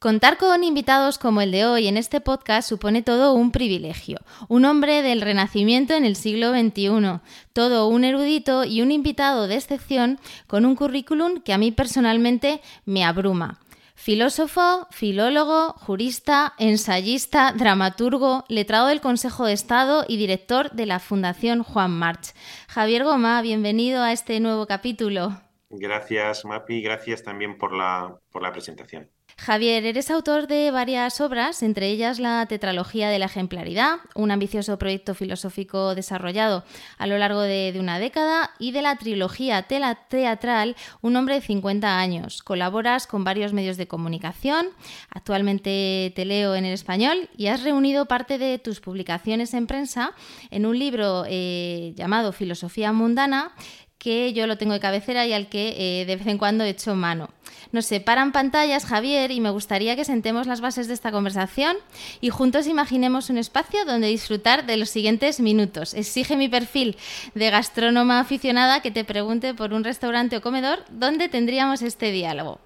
Contar con invitados como el de hoy en este podcast supone todo un privilegio. Un hombre del Renacimiento en el siglo XXI, todo un erudito y un invitado de excepción con un currículum que a mí personalmente me abruma. Filósofo, filólogo, jurista, ensayista, dramaturgo, letrado del Consejo de Estado y director de la Fundación Juan March. Javier Goma, bienvenido a este nuevo capítulo. Gracias, Mapi, gracias también por la, por la presentación. Javier, eres autor de varias obras, entre ellas la Tetralogía de la Ejemplaridad, un ambicioso proyecto filosófico desarrollado a lo largo de, una década, y de la trilogía teatral Un hombre de 50 años. Colaboras con varios medios de comunicación, actualmente te leo en el español, y has reunido parte de tus publicaciones en prensa en un libro eh, llamado Filosofía Mundana, que yo lo tengo de cabecera y al que eh, de vez en cuando he hecho mano. Nos separan pantallas, Javier, y me gustaría que sentemos las bases de esta conversación y juntos imaginemos un espacio donde disfrutar de los siguientes minutos. Exige mi perfil de gastrónoma aficionada que te pregunte por un restaurante o comedor dónde tendríamos este diálogo.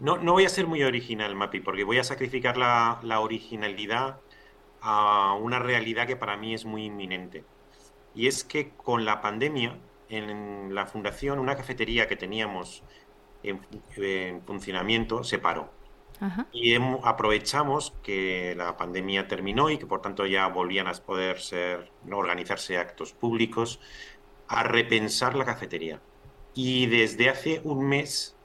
No, no voy a ser muy original, Mapi, porque voy a sacrificar la originalidad a una realidad que para mí es muy inminente. Y es que con la pandemia en la fundación una cafetería que teníamos en, funcionamiento se paró. Y aprovechamos que la pandemia terminó y que por tanto ya volvían a poder ser, organizarse actos públicos, a repensar la cafetería. Y desde hace un mes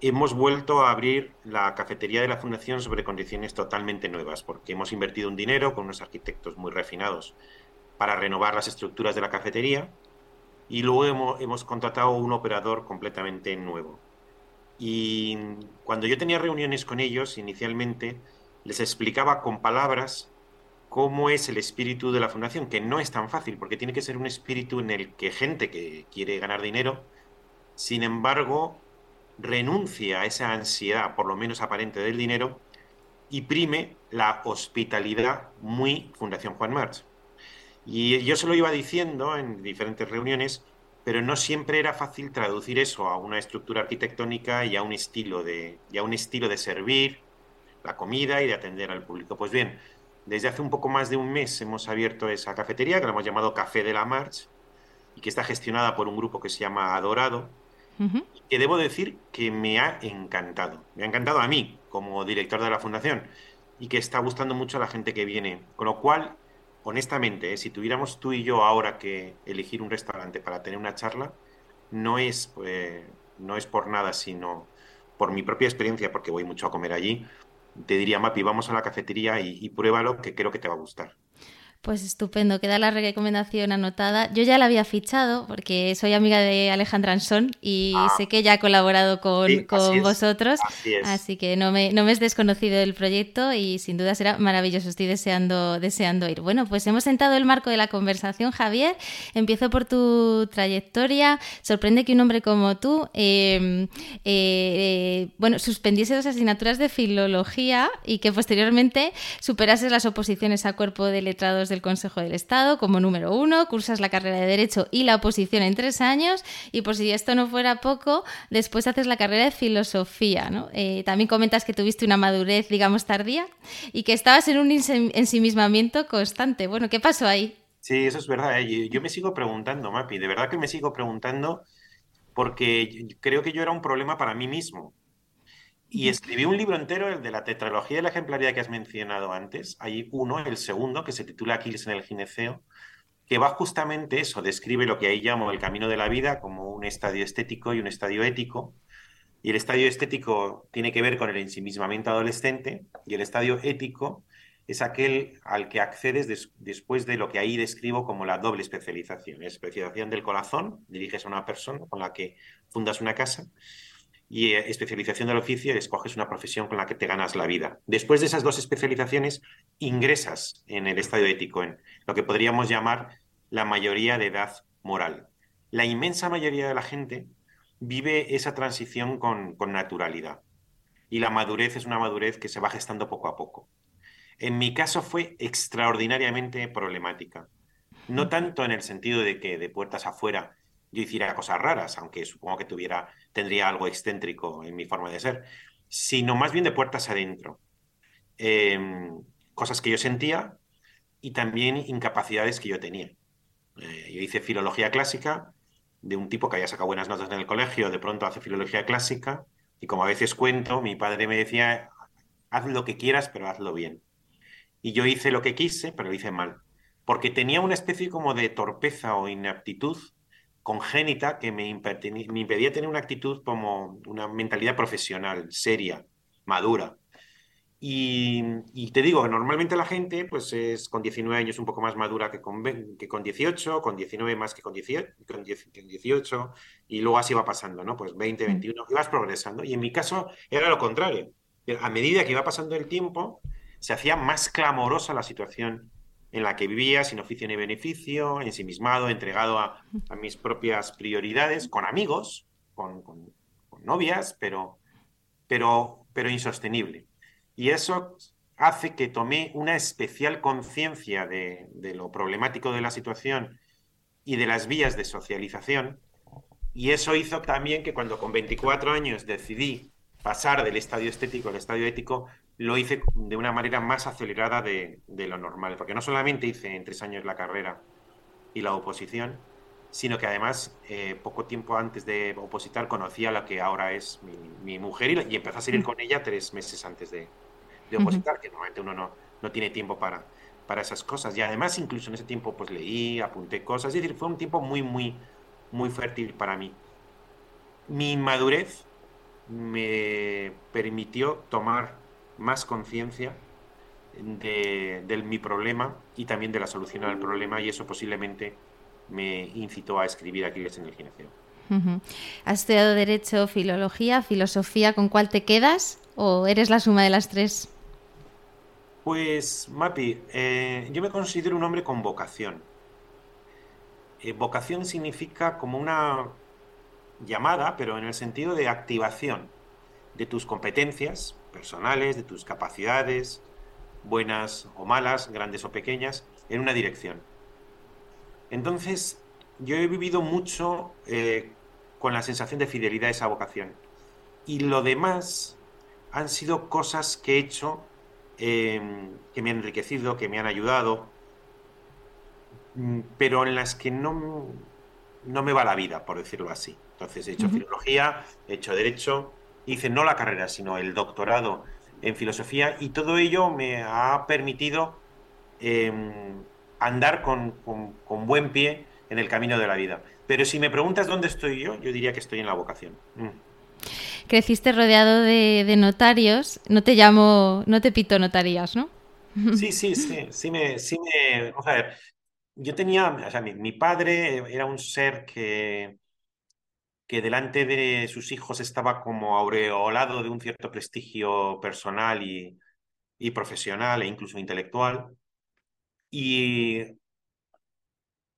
hemos vuelto a abrir la cafetería de la Fundación sobre condiciones totalmente nuevas, porque hemos invertido un dinero con unos arquitectos muy refinados para renovar las estructuras de la cafetería y luego hemos, contratado un operador completamente nuevo. Y cuando yo tenía reuniones con ellos, inicialmente, les explicaba con palabras cómo es el espíritu de la fundación, que no es tan fácil, porque tiene que ser un espíritu en el que gente que quiere ganar dinero, sin embargo, renuncia a esa ansiedad, por lo menos aparente, del dinero y prime la hospitalidad muy Fundación Juan March. Y yo se lo iba diciendo en diferentes reuniones, pero no siempre era fácil traducir eso a una estructura arquitectónica y a un estilo de, y a un estilo de servir la comida y de atender al público. Pues bien, desde hace un poco más de un mes hemos abierto esa cafetería que la hemos llamado Café de la March y que está gestionada por un grupo que se llama Adorado. y que debo decir que me ha encantado. Me ha encantado a mí como director de la fundación y que está gustando mucho a la gente que viene. Con lo cual honestamente, ¿eh? si tuviéramos tú y yo ahora que elegir un restaurante para tener una charla, no es, pues, no es por nada, sino por mi propia experiencia, porque voy mucho a comer allí, te diría, Mapi, vamos a la cafetería y, y pruébalo, que creo que te va a gustar. Pues estupendo, queda la recomendación anotada. Yo ya la había fichado porque soy amiga de Alejandra Ansón y ah. sé que ella ha colaborado con, vosotros. Así, que no me, no me es desconocido el proyecto y sin duda será maravilloso. Estoy deseando, deseando ir. Bueno, pues hemos sentado el marco de la conversación, Javier. Empiezo por tu trayectoria. Sorprende que un hombre como tú, em, eh, eh, bueno, suspendiese dos asignaturas de filología y que posteriormente superases las oposiciones a cuerpo de letrados del Consejo del Estado como número uno, cursas la carrera de Derecho y la oposición en tres años y por si esto no fuera poco, después haces la carrera de Filosofía. ¿no? Eh, también comentas que tuviste una madurez, digamos, tardía y que estabas en un ensimismamiento constante. Bueno, ¿qué pasó ahí? Sí, eso es verdad. ¿eh? Yo me sigo preguntando, Mapi, de verdad que me sigo preguntando porque creo que yo era un problema para mí mismo. Y escribí un libro entero, el de la tetralogía de la ejemplaridad que has mencionado antes. Hay uno, el segundo, que se titula Aquiles en el gineceo, que va justamente eso, describe lo que ahí llamo el camino de la vida como un estadio estético y un estadio ético. Y el estadio estético tiene que ver con el ensimismamiento adolescente y el estadio ético es aquel al que accedes después de lo que ahí describo como la doble especialización. Especialización del corazón, diriges a una persona con la que fundas una casa, y eh, especialización del oficio, escoges una profesión con la que te ganas la vida. Después de esas dos especializaciones, ingresas en el estadio ético, en lo que podríamos llamar la mayoría de edad moral. La inmensa mayoría de la gente vive esa transición con, con naturalidad. Y la madurez es una madurez que se va gestando poco a poco. En mi caso fue extraordinariamente problemática. No tanto en el sentido de que de puertas afuera yo hiciera cosas raras, aunque supongo que tuviera, tendría algo excéntrico en mi forma de ser, sino más bien de puertas adentro. Em, cosas que yo sentía y también incapacidades que yo tenía. Eh, yo hice filología clásica de un tipo que había sacado buenas notas en el colegio, de pronto hace filología clásica y como a veces cuento, mi padre me decía, haz lo que quieras, pero hazlo bien. Y yo hice lo que quise, pero lo hice mal, porque tenía una especie como de torpeza o inaptitud congénita que me, impedía tener una actitud como una mentalidad profesional, seria, madura. Y, te digo que normalmente la gente pues es con 19 años un poco más madura que con, que con 18, con 19 más que con 18, y luego así va pasando, ¿no? Pues 20, 21, y vas progresando. Y en mi caso era lo contrario. A medida que iba pasando el tiempo, se hacía más clamorosa la situación en la que vivía sin oficio ni beneficio, ensimismado, entregado a, mis propias prioridades, con amigos, con, novias, pero, pero, pero insostenible. Y eso hace que tomé una especial conciencia de, lo problemático de la situación y de las vías de socialización. Y eso hizo también que cuando con 24 años decidí pasar del estadio estético al estadio ético, lo hice de una manera más acelerada de, lo normal, porque no solamente hice en tres años la carrera y la oposición, sino que además eh, poco tiempo antes de opositar conocí a la que ahora es mi, mujer y, empecé a salir mm. con ella tres meses antes de, opositar, que normalmente uno no, no tiene tiempo para, para esas cosas. Y además incluso en ese tiempo pues leí, apunté cosas, es decir, fue un tiempo muy, muy, muy fértil para mí. Mi madurez me permitió tomar más conciencia de, mi problema y también de la solución al problema y eso posiblemente me incitó a escribir Aquiles en el gineceo. ¿Has estudiado Derecho, Filología, Filosofía? ¿Con cuál te quedas o eres la suma de las tres? Pues, Mapi, eh, yo me considero un hombre con vocación. Eh, vocación significa como una llamada, pero en el sentido de activación de tus competencias personales, de tus capacidades, buenas o malas, grandes o pequeñas, en una dirección. Entonces, yo he vivido mucho eh, con la sensación de fidelidad a esa vocación. Y lo demás han sido cosas que he hecho em, que me han enriquecido, que me han ayudado, mm, pero en las que no, no me va la vida, por decirlo así. Entonces he hecho filología, he hecho derecho, hice no la carrera, sino el doctorado en filosofía y todo ello me ha permitido em, andar con, buen pie en el camino de la vida. Pero si me preguntas dónde estoy yo, yo diría que estoy en la vocación. Mm. Creciste rodeado de, notarios, no te llamo, no te pito notarías, ¿no? Sí, sí, sí, sí me, sí me, a ver, yo tenía, o sea, mi padre era un ser que, que delante de sus hijos estaba como aureolado de un cierto prestigio personal y, profesional e incluso intelectual. Y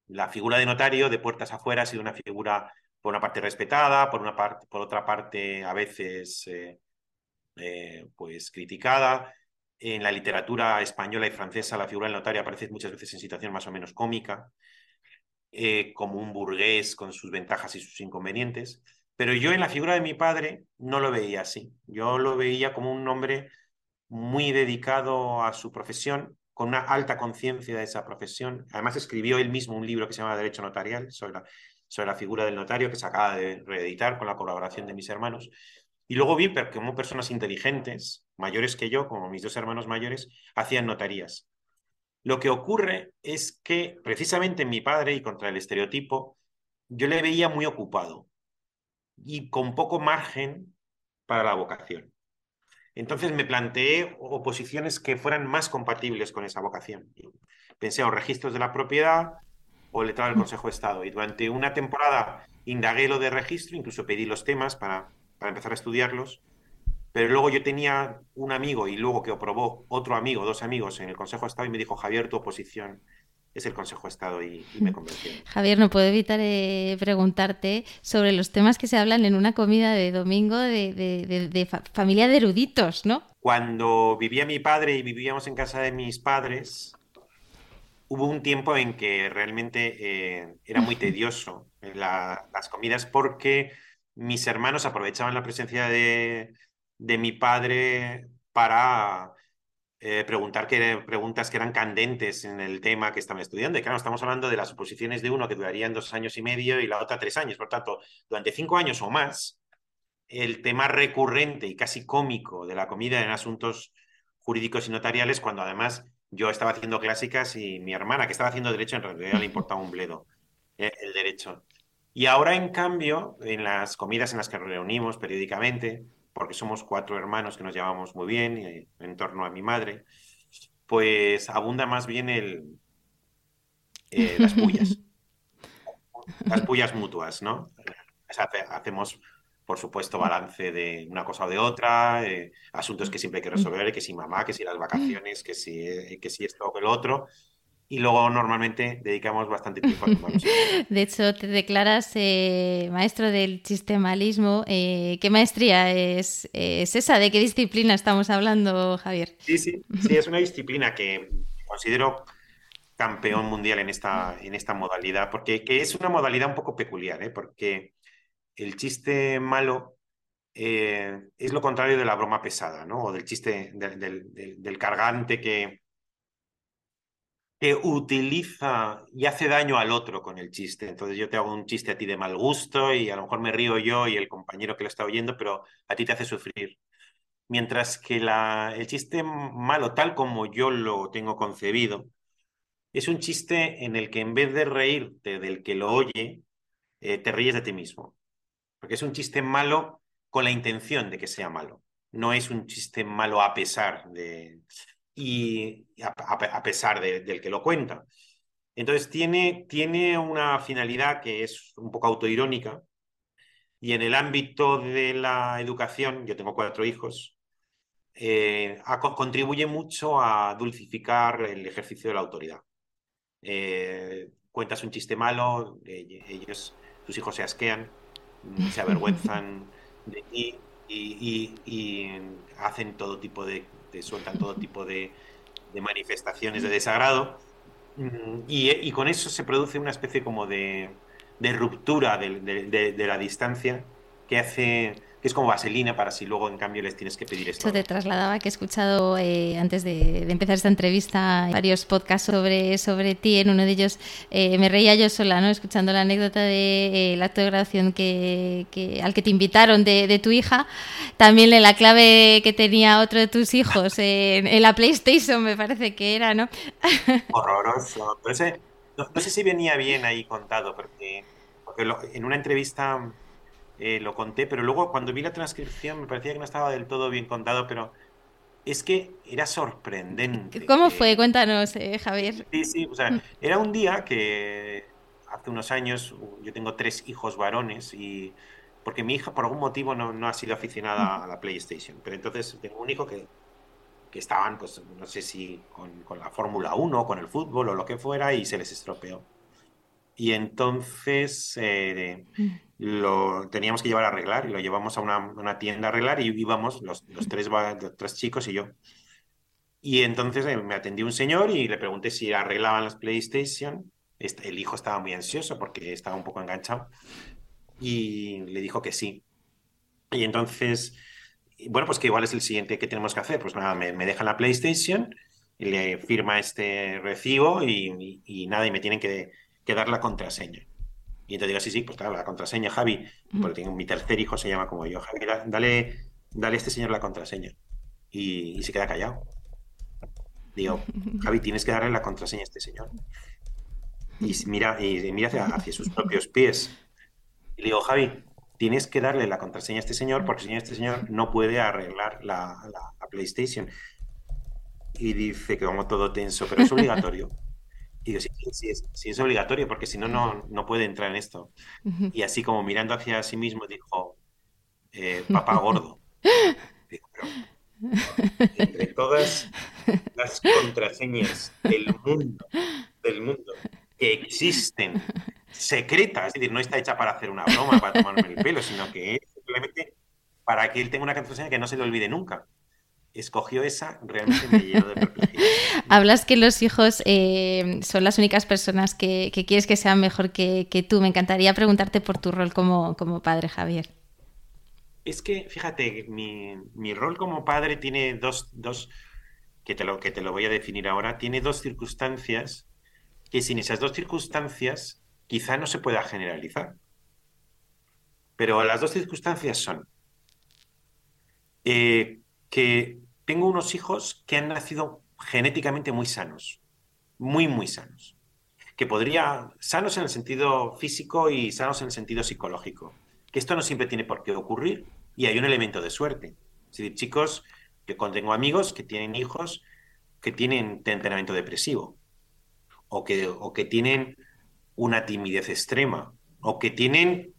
la figura de notario de puertas afuera ha sido una figura por una parte respetada, por, una parte, por otra parte a veces eh, eh, pues criticada. En la literatura española y francesa la figura del notario aparece muchas veces en situación más o menos cómica. Eh, como un burgués con sus ventajas y sus inconvenientes, pero yo en la figura de mi padre no lo veía así. Yo lo veía como un hombre muy dedicado a su profesión, con una alta conciencia de esa profesión. Además escribió él mismo un libro que se llama Derecho Notarial sobre la, figura del notario, que se acaba de reeditar con la colaboración de mis hermanos. Y luego vi como personas inteligentes, mayores que yo, como mis dos hermanos mayores, hacían notarías. Lo que ocurre es que precisamente mi padre y contra el estereotipo, yo le veía muy ocupado y con poco margen para la vocación. Entonces me planteé oposiciones que fueran más compatibles con esa vocación. Pensé en registros de la propiedad o letrado del Consejo de Estado. Y durante una temporada indagué lo de registro, incluso pedí los temas para, para empezar a estudiarlos. Pero luego yo tenía un amigo y luego que aprobó otro amigo, dos amigos en el Consejo de Estado y me dijo, Javier, tu oposición es el Consejo de Estado y, me convenció. Javier, no puedo evitar eh, preguntarte sobre los temas que se hablan en una comida de domingo de, familia de eruditos, ¿no? Cuando vivía mi padre y vivíamos en casa de mis padres, hubo un tiempo en que realmente eh, era muy tedioso las comidas porque mis hermanos aprovechaban la presencia de, de mi padre para eh, preguntar que, preguntas que eran candentes en el tema que estaban estudiando. Y claro, estamos hablando de las oposiciones de uno que durarían dos años y medio y la otra tres años. Por tanto, durante cinco años o más, el tema recurrente y casi cómico de la comida en asuntos jurídicos y notariales, cuando además yo estaba haciendo clásicas y mi hermana, que estaba haciendo derecho, en realidad le importaba un bledo eh, el derecho. Y ahora, en cambio, en las comidas en las que reunimos periódicamente, porque somos cuatro hermanos que nos llevamos muy bien eh, en torno a mi madre, pues abunda más bien el, eh, las pullas. las pullas mutuas, ¿no? hacemos, por supuesto, balance de una cosa o de otra, eh, asuntos que siempre hay que resolver, que si mamá, que si las vacaciones, que si, que si esto o el otro y luego normalmente dedicamos bastante tiempo a De hecho, te declaras eh, maestro del sistemalismo. Eh, ¿Qué maestría es, esa? ¿De qué disciplina estamos hablando, Javier? Sí, sí, sí, es una disciplina que considero campeón mundial en esta, en esta modalidad, porque que es una modalidad un poco peculiar, ¿eh? porque el chiste malo es lo contrario de la broma pesada, ¿no? O del chiste del cargante que que utiliza y hace daño al otro con el chiste. Entonces yo te hago un chiste a ti de mal gusto y a lo mejor me río yo y el compañero que lo está oyendo, pero a ti te hace sufrir. Mientras que el chiste malo, tal como yo lo tengo concebido, es un chiste en el que en vez de reírte del que lo oye, eh, te ríes de ti mismo. Porque es un chiste malo con la intención de que sea malo. No es un chiste malo a pesar de y a, pesar del que lo cuenta. Entonces tiene, tiene una finalidad que es un poco autoirónica y en el ámbito de la educación, yo tengo cuatro hijos, eh, contribuye mucho a dulcificar el ejercicio de la autoridad. Eh, cuentas un chiste malo, ellos, tus hijos se asquean, se avergüenzan de ti y hacen todo tipo de sueltan todo tipo de, manifestaciones de desagrado. Y, con eso se produce una especie como de, ruptura de, la distancia que hace es como vaselina para si luego en cambio les tienes que pedir esto. Esto te trasladaba que he escuchado eh, antes de, empezar esta entrevista varios podcasts sobre, sobre ti. En uno de ellos eh, me reía yo sola, ¿no? escuchando la anécdota de eh, acto de graduación que, al que te invitaron de, tu hija. También en la clave que tenía otro de tus hijos en, la PlayStation, me parece que era, ¿no? Horroroso. no, sé si venía bien ahí contado, porque, porque en una entrevista eh, lo conté, pero luego cuando vi la transcripción me parecía que no estaba del todo bien contado, pero es que era sorprendente. ¿Cómo fue? Cuéntanos, eh, Javier. Sí, sí, o sea, mm. era un día que hace unos años yo tengo tres hijos varones y porque mi hija por algún motivo no, ha sido aficionada a la PlayStation, pero entonces tengo un hijo que, que estaban, pues no sé si con, con la Fórmula 1, con el fútbol o lo que fuera y se les estropeó. Y entonces eh, lo teníamos que llevar a arreglar y lo llevamos a una, tienda a arreglar y íbamos los, los tres, tres chicos y yo. Y entonces eh, me atendió un señor y le pregunté si arreglaban las PlayStation. El hijo estaba muy ansioso porque estaba un poco enganchado y le dijo que sí. Y entonces, bueno, pues que igual es el siguiente que tenemos que hacer. Pues nada, me, me deja la PlayStation y le firma este recibo y, y, nada, y me tienen que, que dar la contraseña. Y entonces digo, sí, sí, pues claro, la contraseña, Javi, porque tengo, mi tercer hijo se llama como yo, Javi, dale, dale a este señor la contraseña. Y, se queda callado. Digo, Javi, tienes que darle la contraseña a este señor. Y mira, y mira hacia, sus propios pies. Y le digo, Javi, tienes que darle la contraseña a este señor porque si este señor no puede arreglar la, la PlayStation. Y dice que vamos todo tenso, pero es obligatorio. Y digo, sí, sí, es, obligatorio, porque si no, no puede entrar en esto. Y así como mirando hacia sí mismo, dijo, eh, papá gordo. entre todas las contraseñas del mundo, del mundo que existen secretas, es decir, no está hecha para hacer una broma, para tomarme el pelo, sino que es simplemente para que él tenga una contraseña que no se le olvide nunca. Escogió esa, realmente me llenó de perplejidad. Hablas que los hijos eh, son las únicas personas que, quieres que sean mejor que, tú. Me encantaría preguntarte por tu rol como, como padre, Javier. Es que, fíjate, mi, mi rol como padre tiene dos, dos que, te lo, que te lo voy a definir ahora, tiene dos circunstancias que sin esas dos circunstancias quizá no se pueda generalizar. Pero las dos circunstancias son eh, que tengo unos hijos que han nacido genéticamente muy sanos, muy, muy sanos. Que podría, sanos en el sentido físico y sanos en el sentido psicológico. Que esto no siempre tiene por qué ocurrir y hay un elemento de suerte. Es chicos, yo tengo amigos que tienen hijos que tienen temperamento depresivo o que, o que tienen una timidez extrema o que tienen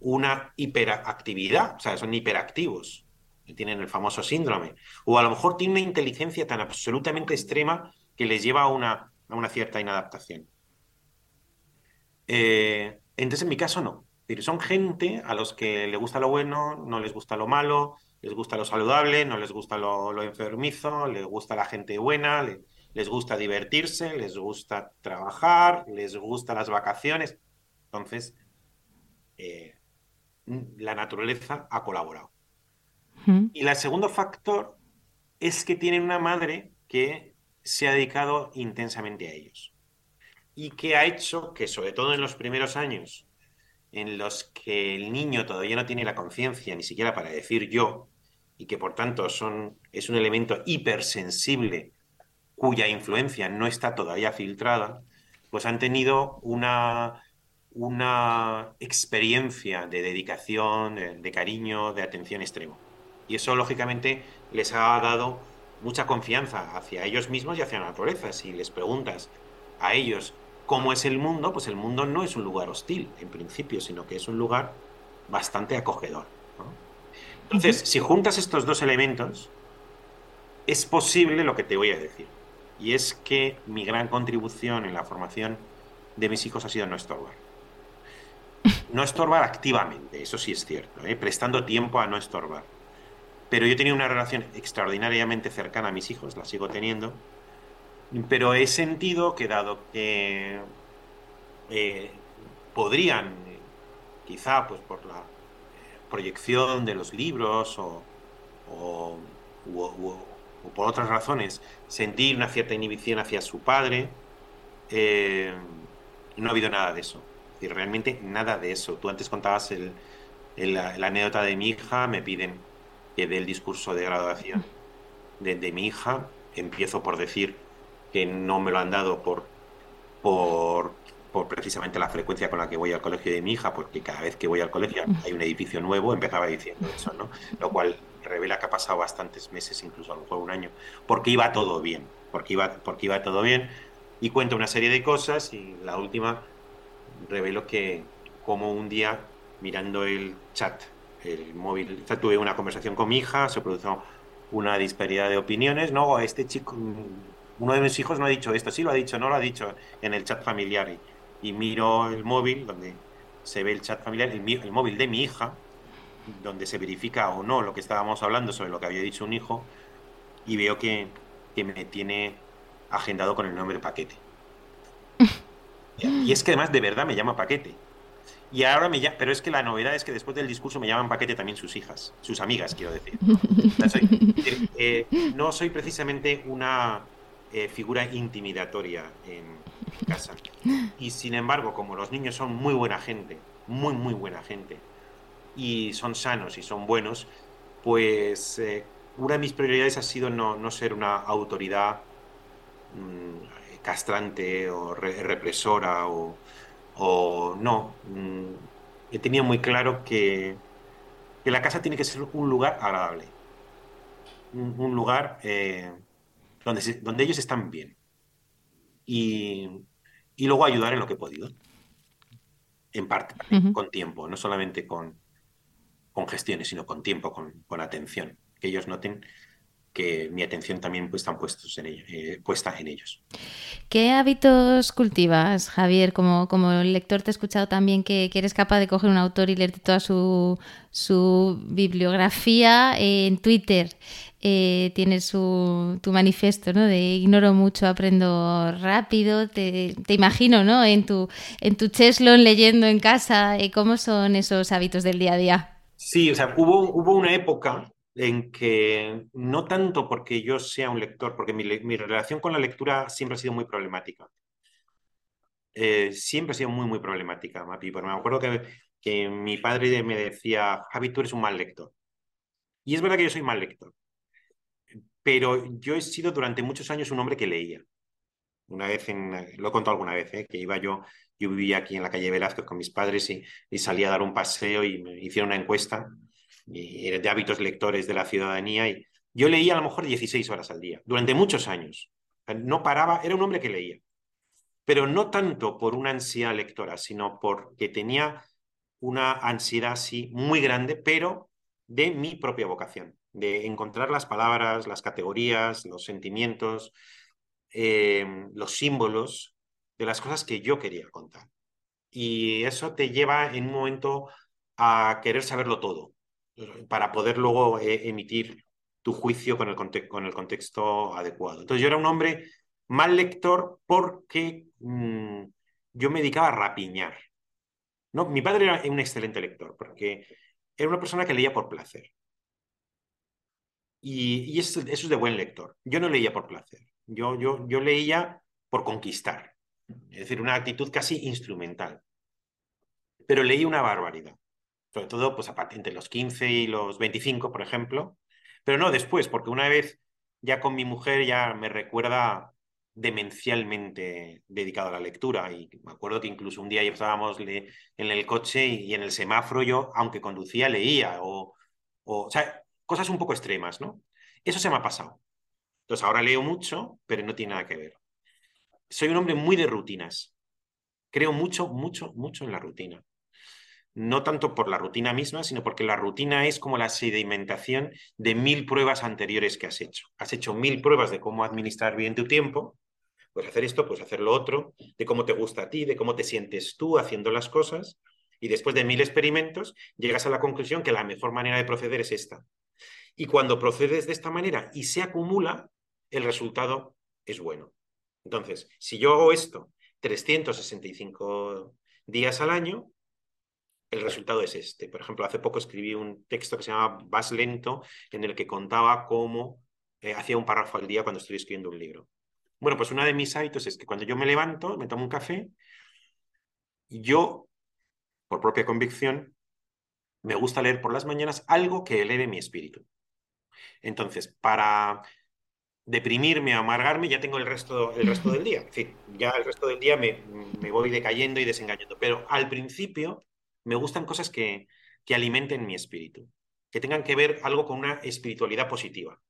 una hiperactividad, o sea, son hiperactivos, que tienen el famoso síndrome, o a lo mejor tienen una inteligencia tan absolutamente extrema que les lleva a una, a una cierta inadaptación. Eh, entonces, en mi caso, no. Son gente a los que le gusta lo bueno, no les gusta lo malo, les gusta lo saludable, no les gusta lo, enfermizo, les gusta la gente buena, les gusta divertirse, les gusta trabajar, les gusta las vacaciones. Entonces, eh, la naturaleza ha colaborado. Y el segundo factor es que tienen una madre que se ha dedicado intensamente a ellos y que ha hecho que, sobre todo en los primeros años, en los que el niño todavía no tiene la conciencia ni siquiera para decir yo, y que por tanto son, es un elemento hipersensible cuya influencia no está todavía filtrada, pues han tenido una, una experiencia de dedicación, de, cariño, de atención extremo. Y eso, lógicamente, les ha dado mucha confianza hacia ellos mismos y hacia la naturaleza. Si les preguntas a ellos cómo es el mundo, pues el mundo no es un lugar hostil, en principio, sino que es un lugar bastante acogedor. Entonces, si juntas estos dos elementos, es posible lo que te voy a decir. Y es que mi gran contribución en la formación de mis hijos ha sido no estorbar. No estorbar activamente, eso sí es cierto, ¿eh? prestando tiempo a no estorbar. Pero yo tenido una relación extraordinariamente cercana a mis hijos, la sigo teniendo, pero he sentido que dado que eh, podrían, quizá pues por la proyección de los libros o, o por otras razones, sentir una cierta inhibición hacia su padre, eh, no ha habido nada de eso. Y realmente nada de eso. Tú antes contabas el, la, anécdota de mi hija, me piden que el discurso de graduación de, mi hija. Empiezo por decir que no me lo han dado por, por, precisamente la frecuencia con la que voy al colegio de mi hija, porque cada vez que voy al colegio hay un edificio nuevo, empezaba diciendo eso, ¿no? Lo cual revela que ha pasado bastantes meses, incluso a lo mejor un año, porque iba todo bien, porque iba, porque iba todo bien, y cuento una serie de cosas y la última revelo que como un día mirando el chat, el móvil, tuve una conversación con mi hija, se produjo una disparidad de opiniones, no, este chico, uno de mis hijos no ha dicho esto, sí lo ha dicho, no lo ha dicho en el chat familiar, y, miro el móvil donde se ve el chat familiar, el móvil de mi hija, donde se verifica o no lo que estábamos hablando sobre lo que había dicho un hijo y veo que, me tiene agendado con el nombre Paquete. Y es que además de verdad me llama Paquete. Y ahora me llama, pero es que la novedad es que después del discurso me llaman Paquete también sus hijas, sus amigas, quiero decir. Eh, no soy precisamente una eh, figura intimidatoria en casa. Y sin embargo, como los niños son muy buena gente, muy, muy buena gente, y son sanos y son buenos, pues eh, una de mis prioridades ha sido no, ser una autoridad mm, castrante o represora o, no. Mm, he tenido muy claro que, la casa tiene que ser un lugar agradable, un, lugar eh, donde, donde ellos están bien y, luego ayudar en lo que he podido, en parte, con tiempo, no solamente con, con gestiones, sino con tiempo, con, con atención. Que ellos noten que mi atención también pues, está puestos en eh, puesta en ellos. ¿Qué hábitos cultivas, Javier? Como, como lector te he escuchado también que, eres capaz de coger un autor y leerte toda su, su bibliografía en Twitter. Eh, tienes su, tu manifiesto ¿no? de ignoro mucho, aprendo rápido. Te, te, imagino ¿no? en tu, en tu cheslon leyendo en casa. Eh, ¿Cómo son esos hábitos del día a día? Sí, o sea, hubo, hubo una época en que no tanto porque yo sea un lector, porque mi, relación con la lectura siempre ha sido muy problemática. Eh, siempre ha sido muy, muy problemática, Mapi. Porque me acuerdo que, que mi padre me decía, Javi, tú eres un mal lector. Y es verdad que yo soy mal lector. Pero yo he sido durante muchos años un hombre que leía. Una vez, en, lo he contado alguna vez, ¿eh? que iba yo, yo vivía aquí en la calle Velázquez con mis padres y, y salía a dar un paseo y me hicieron una encuesta de hábitos lectores de la ciudadanía. Y yo leía a lo mejor 16 horas al día, durante muchos años. No paraba, era un hombre que leía. Pero no tanto por una ansiedad lectora, sino porque tenía una ansiedad así muy grande, pero de mi propia vocación, de encontrar las palabras, las categorías, los sentimientos, eh, los símbolos de las cosas que yo quería contar. Y eso te lleva en un momento a querer saberlo todo, para poder luego eh, emitir tu juicio con el, con el contexto adecuado. Entonces yo era un hombre mal lector porque mm, yo me dedicaba a rapiñar. ¿no? Mi padre era un excelente lector porque era una persona que leía por placer. Y, eso, es de buen lector. Yo no leía por placer. Yo, yo, yo leía por conquistar. Es decir, una actitud casi instrumental. Pero leí una barbaridad sobre todo pues a partir los 15 y los 25, por ejemplo, pero no después, porque una vez ya con mi mujer ya me recuerda demencialmente dedicado a la lectura y me acuerdo que incluso un día estábamos en el coche y, en el semáforo yo, aunque conducía, leía o, o, o sea, cosas un poco extremas, ¿no? Eso se me ha pasado. Entonces ahora leo mucho, pero no tiene nada que ver. Soy un hombre muy de rutinas. Creo mucho, mucho, mucho en la rutina no tanto por la rutina misma, sino porque la rutina es como la sedimentación de mil pruebas anteriores que has hecho. Has hecho mil pruebas de cómo administrar bien tu tiempo, pues hacer esto, pues hacer lo otro, de cómo te gusta a ti, de cómo te sientes tú haciendo las cosas, y después de mil experimentos llegas a la conclusión que la mejor manera de proceder es esta. Y cuando procedes de esta manera y se acumula, el resultado es bueno. Entonces, si yo hago esto 365 días al año, el resultado es este. Por ejemplo, hace poco escribí un texto que se llama Vas lento, en el que contaba cómo eh, hacía un párrafo al día cuando estoy escribiendo un libro. Bueno, pues uno de mis hábitos es que cuando yo me levanto, me tomo un café, yo, por propia convicción, me gusta leer por las mañanas algo que eleve mi espíritu. Entonces, para deprimirme, amargarme, ya tengo el resto, resto del día. Es decir, ya el resto del día me, me voy decayendo y desengañando. Pero al principio me gustan cosas que, que alimenten mi espíritu, que tengan que ver algo con una espiritualidad positiva.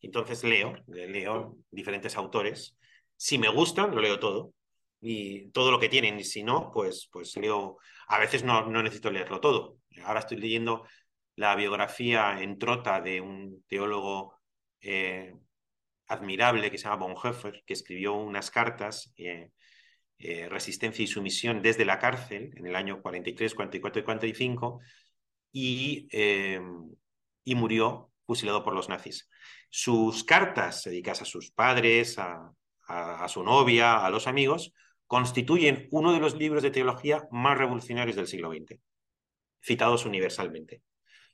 Entonces leo, leo diferentes autores. Si me gustan, lo leo todo. Y todo lo que tienen. Y si no, pues, pues leo. A veces no, no necesito leerlo todo. Ahora estoy leyendo la biografía en trota de un teólogo eh, admirable que se llama Bonhoeffer, que escribió unas cartas eh, eh, resistencia y sumisión desde la cárcel en el año 43, 44 y 45 y, eh, y murió fusilado por los nazis. Sus cartas dedicadas a sus padres, a, a, su novia, a los amigos, constituyen uno de los libros de teología más revolucionarios del siglo XX, citados universalmente.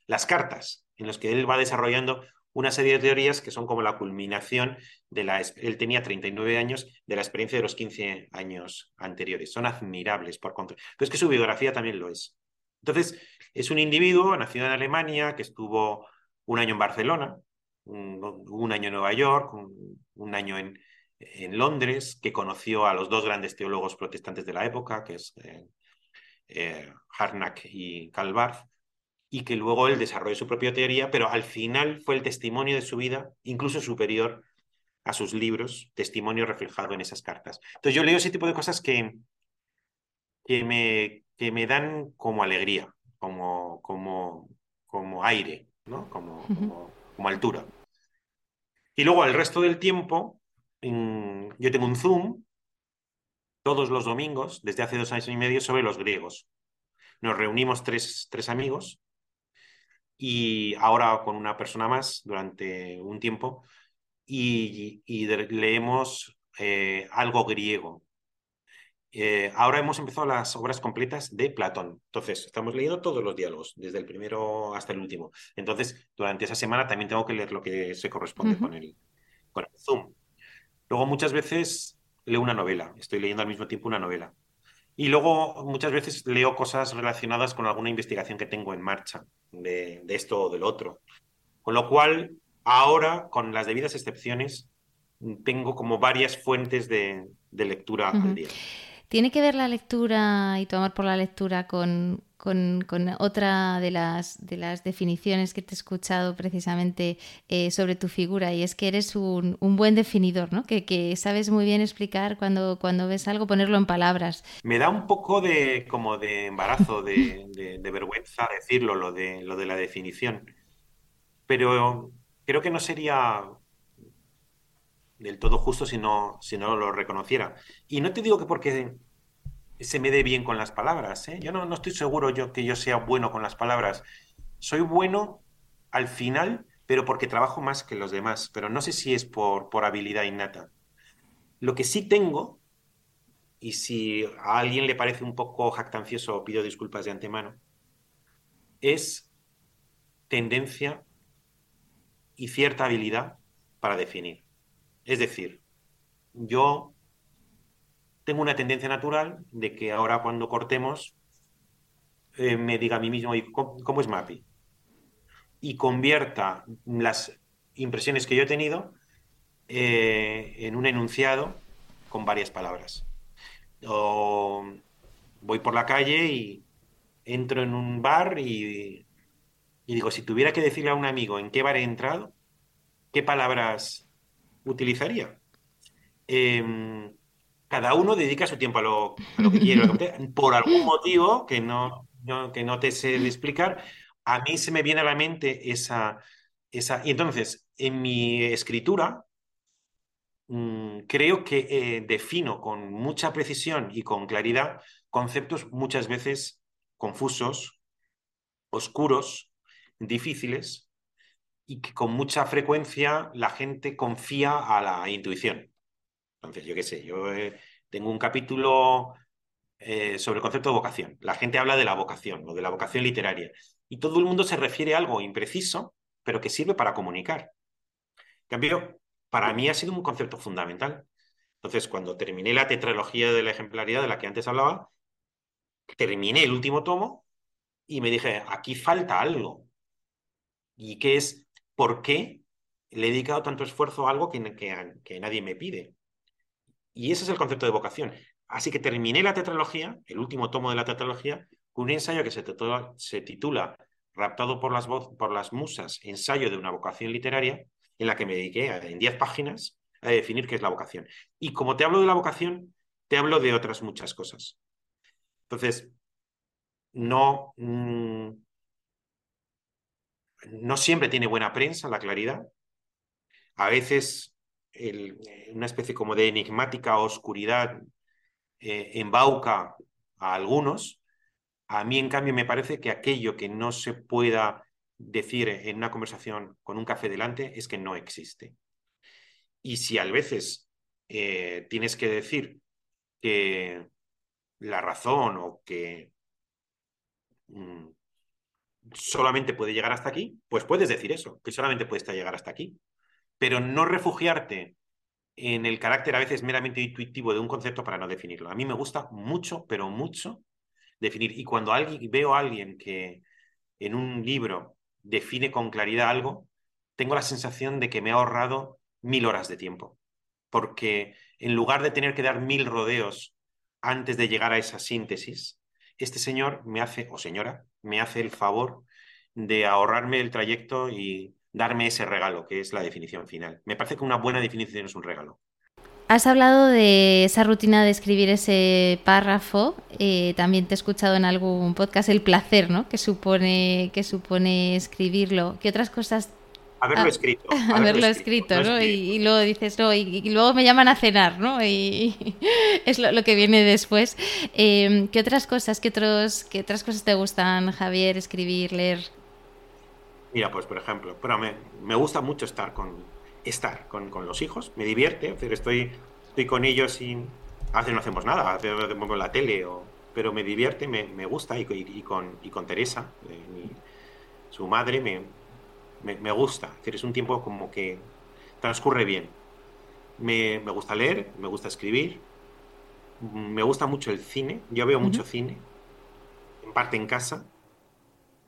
Las cartas, en las que él va desarrollando una serie de teorías que son como la culminación de la... Él tenía 39 años de la experiencia de los 15 años anteriores. Son admirables por contra. Pero es que su biografía también lo es. Entonces, es un individuo nacido en Alemania que estuvo un año en Barcelona, un, año en Nueva York, un, año en, en, Londres, que conoció a los dos grandes teólogos protestantes de la época, que es eh, eh, Harnack y Calvart, y que luego él desarrolló su propia teoría, pero al final fue el testimonio de su vida incluso superior a sus libros, testimonio reflejado en esas cartas. Entonces yo leo ese tipo de cosas que, que, me, que me dan como alegría, como, como, como aire, ¿no? Como, como, altura. Y luego el resto del tiempo, yo tengo un Zoom todos los domingos, desde hace dos años y medio, sobre los griegos. Nos reunimos tres, tres amigos y ahora con una persona más durante un tiempo y, leemos eh, algo griego. Eh, ahora hemos empezado las obras completas de Platón. Entonces, estamos leyendo todos los diálogos, desde el primero hasta el último. Entonces, durante esa semana también tengo que leer lo que se corresponde con, el, con el Zoom. Luego, muchas veces leo una novela, estoy leyendo al mismo tiempo una novela. Y luego muchas veces leo cosas relacionadas con alguna investigación que tengo en marcha, de, esto o del otro. Con lo cual, ahora, con las debidas excepciones, tengo como varias fuentes de, lectura al día. ¿Tiene que ver la lectura y tu amor por la lectura con, con, otra de las, de las definiciones que te he escuchado precisamente eh, sobre tu figura y es que eres un, buen definidor, ¿no? Que, sabes muy bien explicar cuando, cuando ves algo, ponerlo en palabras. Me da un poco de como de embarazo, de, vergüenza decirlo, lo de, lo de la definición. Pero creo que no sería del todo justo si no, si no lo reconociera. Y no te digo que porque se me dé bien con las palabras. ¿eh? Yo no, no, estoy seguro yo que yo sea bueno con las palabras. Soy bueno al final, pero porque trabajo más que los demás. Pero no sé si es por, por habilidad innata. Lo que sí tengo, y si a alguien le parece un poco jactancioso, pido disculpas de antemano, es tendencia y cierta habilidad para definir. Es decir, yo tengo una tendencia natural de que ahora cuando cortemos eh, me diga a mí mismo, ¿cómo, es MAPI? Y convierta las impresiones que yo he tenido eh, en un enunciado con varias palabras. O voy por la calle y entro en un bar y, y digo, si tuviera que decirle a un amigo en qué bar he entrado, ¿qué palabras utilizaría? Eh, cada uno dedica su tiempo a lo, que quiere. por algún motivo que no, que no te sé explicar, a mí se me viene a la mente esa... esa y entonces, en mi escritura, mm, creo que eh, defino con mucha precisión y con claridad conceptos muchas veces confusos, oscuros, difíciles, y que con mucha frecuencia la gente confía a la intuición. Entonces, yo qué sé, yo eh, tengo un capítulo eh, sobre el concepto de vocación. La gente habla de la vocación o de la vocación literaria. Y todo el mundo se refiere a algo impreciso, pero que sirve para comunicar. En cambio, para mí ha sido un concepto fundamental. Entonces, cuando terminé la tetralogía de la ejemplaridad de la que antes hablaba, terminé el último tomo y me dije, aquí falta algo. ¿Y qué es? ¿Por qué le he dedicado tanto esfuerzo a algo que, que nadie me pide? Y ese es el concepto de vocación. Así que terminé la tetralogía, el último tomo de la tetralogía, con un ensayo que se titula, Raptado por las, por las musas, ensayo de una vocación literaria, en la que me dediqué en 10 páginas a definir qué es la vocación. Y como te hablo de la vocación, te hablo de otras muchas cosas. Entonces, no, mm, no siempre tiene buena prensa la claridad. A veces eh, una especie como de enigmática oscuridad eh, embauca a algunos. A mí, en cambio, me parece que aquello que no se pueda decir en una conversación con un café delante es que no existe. Y si a veces eh, tienes que decir que la razón o que mm, solamente puede llegar hasta aquí, pues puedes decir eso, que solamente puede llegar hasta aquí pero no refugiarte en el carácter a veces meramente intuitivo de un concepto para no definirlo. A mí me gusta mucho, pero mucho definir. Y cuando veo a alguien que en un libro define con claridad algo, tengo la sensación de que me ha ahorrado mil horas de tiempo. Porque en lugar de tener que dar mil rodeos antes de llegar a esa síntesis, este señor me hace, o señora, me hace el favor de ahorrarme el trayecto y darme ese regalo, que es la definición final. Me parece que una buena definición es un regalo. Has hablado de esa rutina de escribir ese párrafo. Eh, también te he escuchado en algún podcast el placer, ¿no? Que supone que supone escribirlo. ¿Qué otras cosas haberlo escrito. Haberlo, escrito, ¿no? Y, luego dices, no, y, luego me llaman a cenar, ¿no? Y, es lo, que viene después. Em, ¿Qué otras cosas, qué, otros, qué otras cosas te gustan, Javier, escribir, leer? Mira, pues por ejemplo, pero me, me gusta mucho estar con estar con, con, los hijos, me divierte, estoy, estoy con ellos y a veces no hacemos nada, a veces pongo la tele, o, pero me divierte, me, me gusta y, y, con, y con Teresa, eh, su madre, me, me, gusta. Es un tiempo como que transcurre bien. Me, gusta leer, me gusta escribir, me gusta mucho el cine. Yo veo mucho cine, en parte en casa,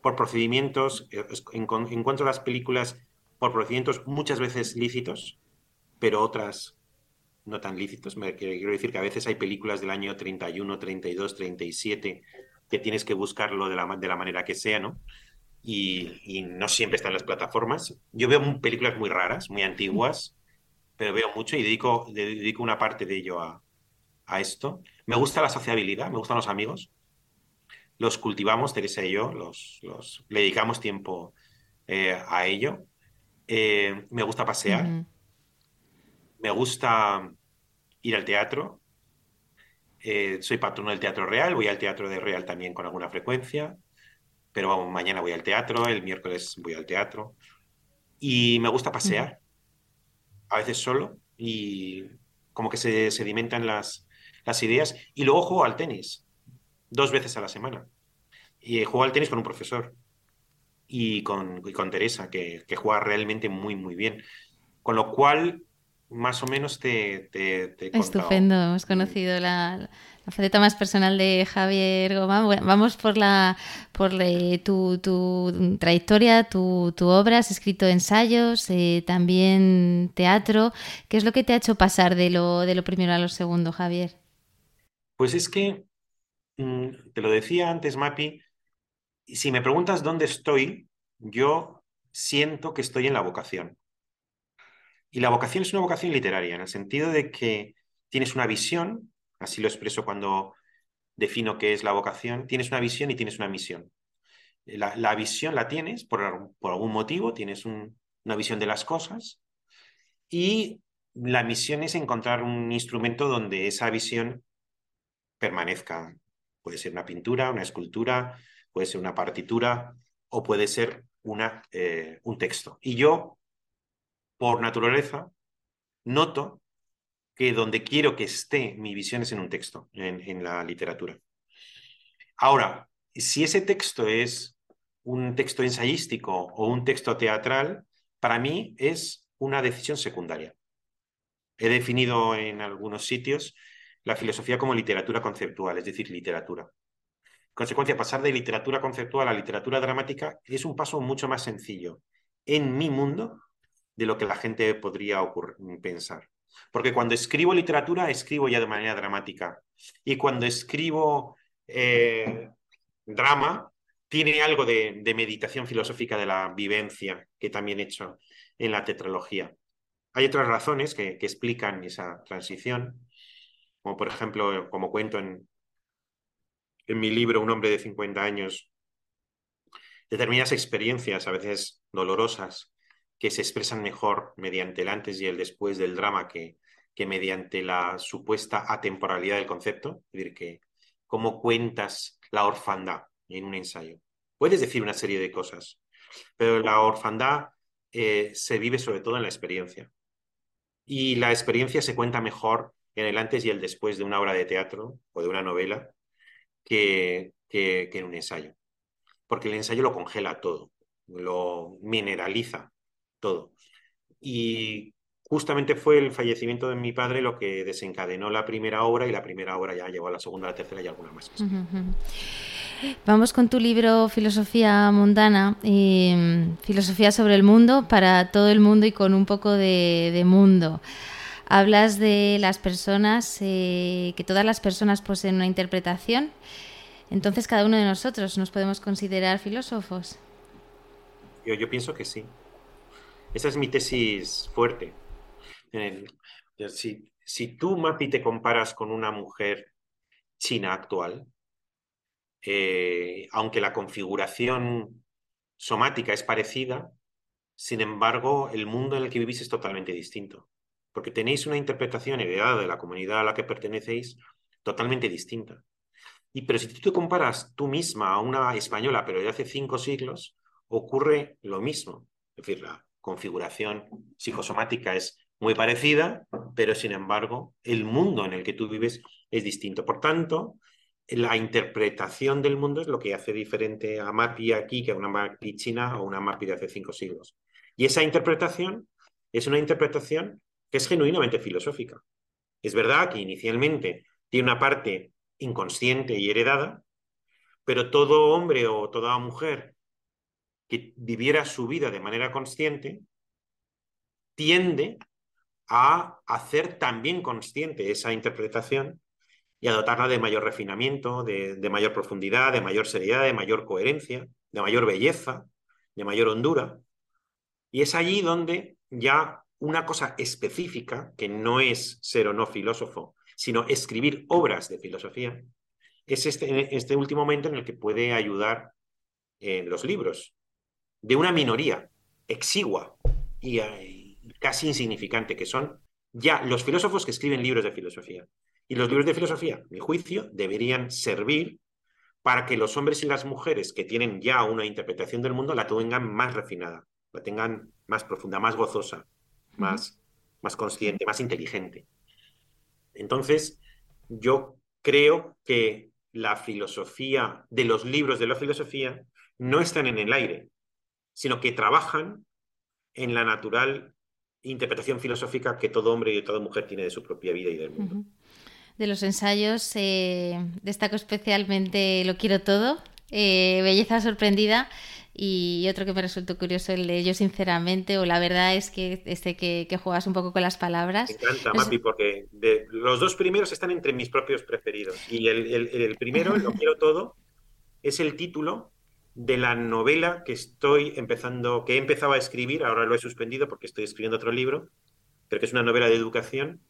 por procedimientos. Eh, encuentro las películas por procedimientos muchas veces lícitos, pero otras no tan lícitos. Quiero decir que a veces hay películas del año 31, 32, 37 que tienes que buscarlo de la, de la manera que sea, ¿no? y, no siempre está en las plataformas. Yo veo películas muy raras, muy antiguas, pero veo mucho y dedico, dedico una parte de ello a, a esto. Me gusta la sociabilidad, me gustan los amigos. Los cultivamos, Teresa y yo, los, los le dedicamos tiempo eh, a ello. Eh, me gusta pasear. Me gusta ir al teatro. Eh, soy patrono del Teatro Real, voy al Teatro de Real también con alguna frecuencia pero vamos, mañana voy al teatro, el miércoles voy al teatro. Y me gusta pasear, a veces solo, y como que se sedimentan las, las ideas. Y luego juego al tenis, dos veces a la semana. Y juego al tenis con un profesor y con, con Teresa, que, que, juega realmente muy, muy bien. Con lo cual, más o menos te, te, Estupendo, hemos conocido la, la faceta más personal de Javier Goma. vamos por la por eh, tu, tu, trayectoria, tu, tu, obra. Has escrito ensayos, eh, también teatro. ¿Qué es lo que te ha hecho pasar de lo, de lo primero a lo segundo, Javier? Pues es que, mm, te lo decía antes, Mapi, si me preguntas dónde estoy, yo siento que estoy en la vocación. Y la vocación es una vocación literaria, en el sentido de que tienes una visión, Así lo expreso cuando defino qué es la vocación. Tienes una visión y tienes una misión. La, visión la tienes por, algún motivo, tienes una visión de las cosas y la misión es encontrar un instrumento donde esa visión permanezca. Puede ser una pintura, una escultura, puede ser una partitura o puede ser una, eh, un texto. Y yo, por naturaleza, noto que donde quiero que esté mi visión es en un texto, en, la literatura. Ahora, si ese texto es un texto ensayístico o un texto teatral, para mí es una decisión secundaria. He definido en algunos sitios la filosofía como literatura conceptual, es decir, literatura. En consecuencia, pasar de literatura conceptual a literatura dramática es un paso mucho más sencillo en mi mundo de lo que la gente podría pensar. Porque cuando escribo literatura, escribo ya de manera dramática. Y cuando escribo eh, drama, tiene algo de, meditación filosófica de la vivencia que también he hecho en la tetralogía. Hay otras razones que, explican esa transición, como por ejemplo, como cuento en, en mi libro Un hombre de 50 años, determinadas experiencias, a veces dolorosas, que se expresan mejor mediante el antes y el después del drama que, que mediante la supuesta atemporalidad del concepto, es decir, que cómo cuentas la orfandad en un ensayo. Puedes decir una serie de cosas, pero la orfandad eh, se vive sobre todo en la experiencia. Y la experiencia se cuenta mejor en el antes y el después de una obra de teatro o de una novela que, que en un ensayo. Porque el ensayo lo congela todo, lo mineraliza todo. Y justamente fue el fallecimiento de mi padre lo que desencadenó la primera obra y la primera obra ya llegó a la segunda, la tercera y alguna más. Vamos con tu libro Filosofía Mundana, mm, Filosofía sobre el Mundo para todo el mundo y con un poco de, mundo. Hablas de las personas, eh, que todas las personas poseen una interpretación, entonces cada uno de nosotros nos podemos considerar filósofos. Yo, pienso que sí. Esa es mi tesis fuerte. si tú, Mapi, te comparas con una mujer china actual, eh, aunque la configuración somática es parecida, sin embargo, el mundo en el que vivís es totalmente distinto, porque tenéis una interpretación heredada de la comunidad a la que pertenecéis totalmente distinta. Y pero si tú comparas tú misma a una española, pero de hace cinco siglos, ocurre lo mismo. Es decir, la configuración psicosomática es muy parecida, pero sin embargo, el mundo en el que tú vives es distinto. Por tanto, la interpretación del mundo es lo que hace diferente a Mapi aquí que a una Mapi china o una Mapi de hace cinco siglos. Y esa interpretación es una interpretación es genuinamente filosófica. Es verdad que inicialmente tiene una parte inconsciente y heredada, pero todo hombre o toda mujer que viviera su vida de manera consciente tiende a hacer también consciente esa interpretación y a dotarla de mayor refinamiento, de, mayor profundidad, de mayor seriedad, de mayor coherencia, de mayor belleza, de mayor hondura. Y es allí donde ya una cosa específica, que no es ser o no filósofo, sino escribir obras de filosofía, es este, este último momento en el que puede ayudar en los libros de una minoría exigua y, y casi insignificante, que son ya los filósofos que escriben libros de filosofía. Y los libros de filosofía, mi juicio, deberían servir para que los hombres y las mujeres que tienen ya una interpretación del mundo la tengan más refinada, la tengan más profunda, más gozosa, más, más consciente, más inteligente. Entonces, yo creo que la filosofía de los libros de la filosofía no están en el aire, sino que trabajan en la natural interpretación filosófica que todo hombre y toda mujer tiene de su propia vida y del mundo de los ensayos eh, destaco especialmente Lo quiero todo, eh, Belleza sorprendida y otro que me resultó curioso el de Yo sinceramente o la verdad es que este que, juegas un poco con las palabras. Me encanta, Mapi, porque los dos primeros están entre mis propios preferidos y el, primero, Lo quiero todo, es el título de la novela que estoy empezando, que he empezado a escribir, ahora lo he suspendido porque estoy escribiendo otro libro, pero que es una novela de educación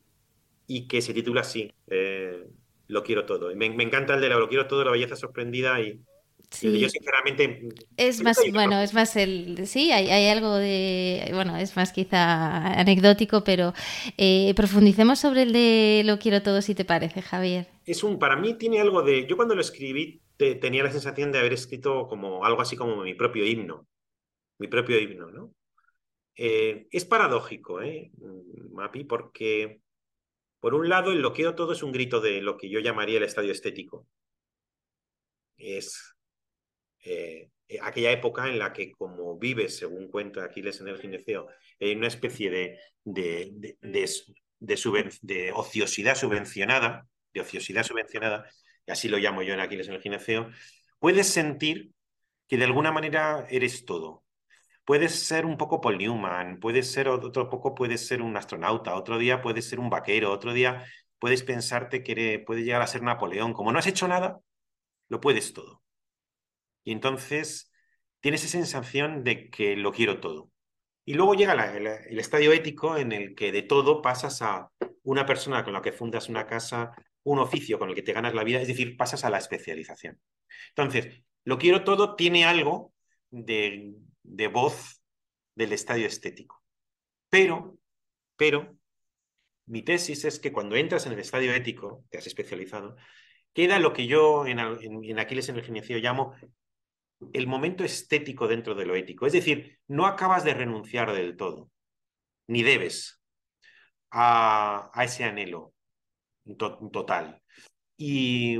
y que se titula así, eh, Lo quiero todo. Me, me, encanta el de Lo quiero todo, la belleza sorprendida y, yo sinceramente... Es más, bueno, es más el... Sí, hay, hay, algo de... Bueno, es más quizá anecdótico, pero eh, profundicemos sobre el de Lo quiero todo, si te parece, Javier. Es un... Para mí tiene algo de... Yo cuando lo escribí tenía la sensación de haber escrito como algo así como mi propio himno. Mi propio himno, ¿no? Eh, es paradójico, ¿eh, Mapi? Porque por un lado, el loqueo todo es un grito de lo que yo llamaría el estadio estético. Es eh, aquella época en la que, como vives, según cuenta Aquiles en el gineceo, en una especie de, de, de, ociosidad subvencionada, de ociosidad subvencionada, y así lo llamo yo en Aquiles en el gineceo, puedes sentir que de alguna manera eres todo, puedes ser un poco Paul Newman, puedes ser otro poco, puedes ser un astronauta, otro día puedes ser un vaquero, otro día puedes pensarte que puedes llegar a ser Napoleón. Como no has hecho nada, lo puedes todo. Y entonces tienes esa sensación de que lo quiero todo. Y luego llega el, estadio ético en el que de todo pasas a una persona con la que fundas una casa, un oficio con el que te ganas la vida, es decir, pasas a la especialización. Entonces, lo quiero todo tiene algo de de voz del estadio estético. Pero, pero, mi tesis es que cuando entras en el estadio ético, te has especializado, queda lo que yo en, en, Aquiles en el Gineceo llamo el momento estético dentro de lo ético. Es decir, no acabas de renunciar del todo, ni debes a, ese anhelo total. Y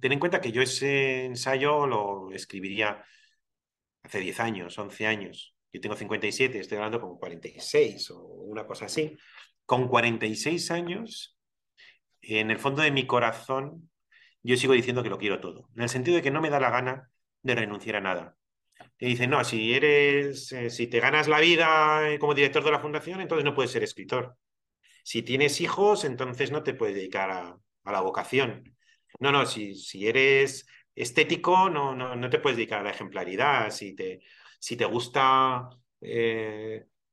ten en cuenta que yo ese ensayo lo escribiría hace 10 años, 11 años. Yo tengo 57, estoy hablando con 46 o una cosa así. Con 46 años, en el fondo de mi corazón, yo sigo diciendo que lo quiero todo. En el sentido de que no me da la gana de renunciar a nada. Y dicen, no, si eres, eh, si te ganas la vida eh, como director de la fundación, entonces no puedes ser escritor. Si tienes hijos, entonces no te puedes dedicar a, la vocación. No, no, si, si eres estético no, no, no, te puedes dedicar a la ejemplaridad. Si te, si te gusta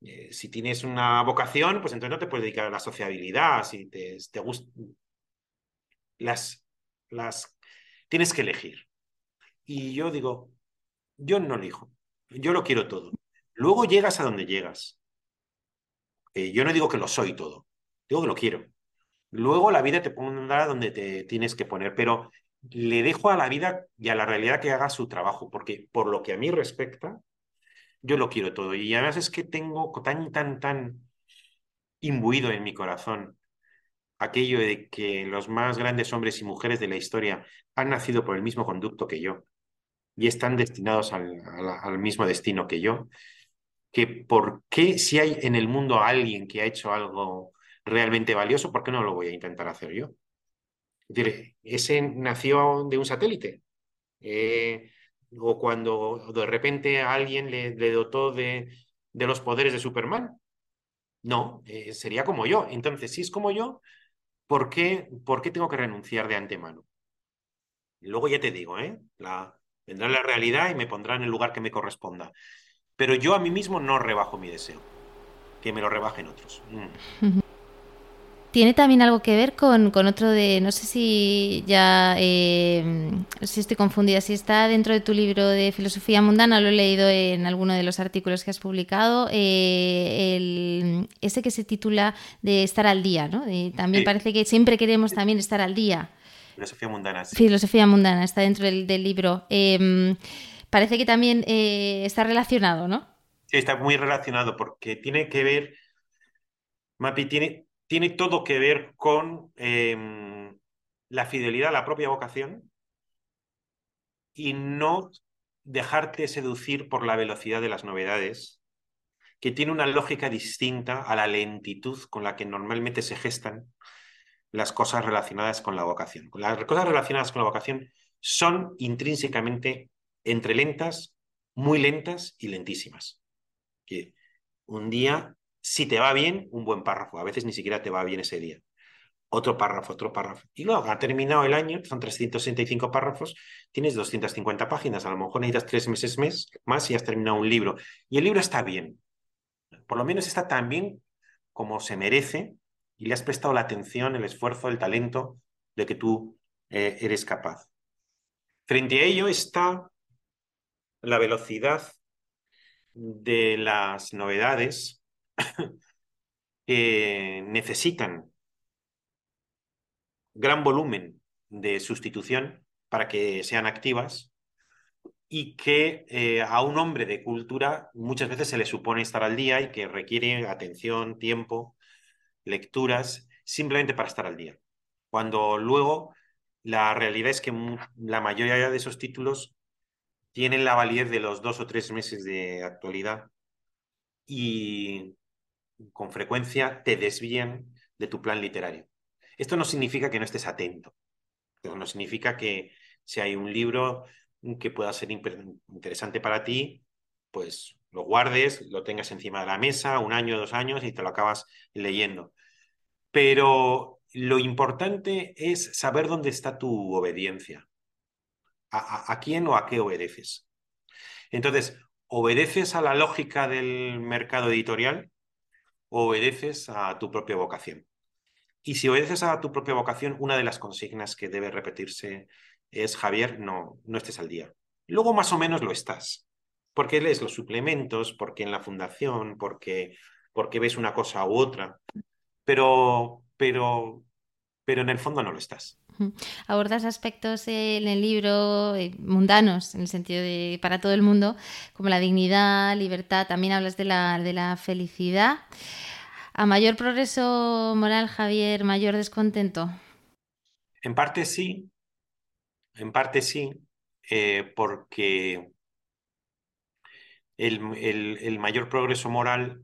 Eh, si tienes una vocación, pues entonces no te puedes dedicar a la sociabilidad, si te, te gusta... Las, las... Tienes que elegir. Y yo digo, yo no elijo, yo lo quiero todo. Luego llegas a donde llegas. Eh, yo no digo que lo soy todo, digo que lo quiero. Luego la vida te pondrá donde te tienes que poner, pero le dejo a la vida y a la realidad que haga su trabajo, porque por lo que a mí respecta, yo lo quiero todo. Y además es que tengo tan, tan, tan imbuido en mi corazón aquello de que los más grandes hombres y mujeres de la historia han nacido por el mismo conducto que yo y están destinados al, al mismo destino que yo, que por qué si hay en el mundo alguien que ha hecho algo realmente valioso, ¿por qué no lo voy a intentar hacer yo? Es decir, ese nació de un satélite. Eh, o cuando de repente alguien le, dotó de, de, los poderes de Superman. No, eh, sería como yo. Entonces, si es como yo, ¿por qué, ¿por qué tengo que renunciar de antemano? Luego ya te digo, ¿eh? La, vendrá la realidad y me pondrá en el lugar que me corresponda. Pero yo a mí mismo no rebajo mi deseo, que me lo rebajen otros. Mm. Tiene también algo que ver con, con otro de, no sé si ya, eh, si estoy confundida, si está dentro de tu libro de filosofía mundana, lo he leído en alguno de los artículos que has publicado, eh, el, ese que se titula de estar al día, ¿no? también parece que siempre queremos también estar al día. Filosofía mundana. Sí. Filosofía mundana, está dentro del, del libro. Eh, parece que también eh, está relacionado, ¿no? Sí, está muy relacionado porque tiene que ver, Mapi, tiene, tiene todo que ver con em, la fidelidad a la propia vocación y no dejarte seducir por la velocidad de las novedades, que tiene una lógica distinta a la lentitud con la que normalmente se gestan las cosas relacionadas con la vocación. Las cosas relacionadas con la vocación son intrínsecamente entre lentas, muy lentas y lentísimas. Que un día, si te va bien, un buen párrafo, a veces ni siquiera te va bien ese día. Otro párrafo, otro párrafo. Y luego ha terminado el año, son 365 párrafos, tienes 250 páginas, a lo mejor necesitas tres meses más y has terminado un libro. Y el libro está bien. Por lo menos está tan bien como se merece y le has prestado la atención, el esfuerzo, el talento de que tú eh, eres capaz. Frente a ello está la velocidad de las novedades que necesitan gran volumen de sustitución para que sean activas y que eh, a un hombre de cultura muchas veces se le supone estar al día y que requiere atención, tiempo, lecturas, simplemente para estar al día. Cuando luego la realidad es que la mayoría de esos títulos tienen la validez de los dos o tres meses de actualidad y con frecuencia te desvían de tu plan literario. Esto no significa que no estés atento, no significa que si hay un libro que pueda ser interesante para ti, pues lo guardes, lo tengas encima de la mesa un año, dos años y te lo acabas leyendo. Pero lo importante es saber dónde está tu obediencia a, quién o a qué obedeces. Entonces, ¿obedeces a la lógica del mercado editorial o obedeces a tu propia vocación? Y si obedeces a tu propia vocación, una de las consignas que debe repetirse es, Javier, no, no estés al día. Luego más o menos lo estás, porque lees los suplementos, porque en la fundación, porque, porque ves una cosa u otra, pero, pero, pero en el fondo no lo estás. Abordas aspectos en el libro eh, mundanos, en el sentido de para todo el mundo, como la dignidad, libertad, también hablas de la, de la felicidad. ¿A mayor progreso moral, Javier, mayor descontento? En parte sí, en parte sí, eh, porque el, el, mayor progreso moral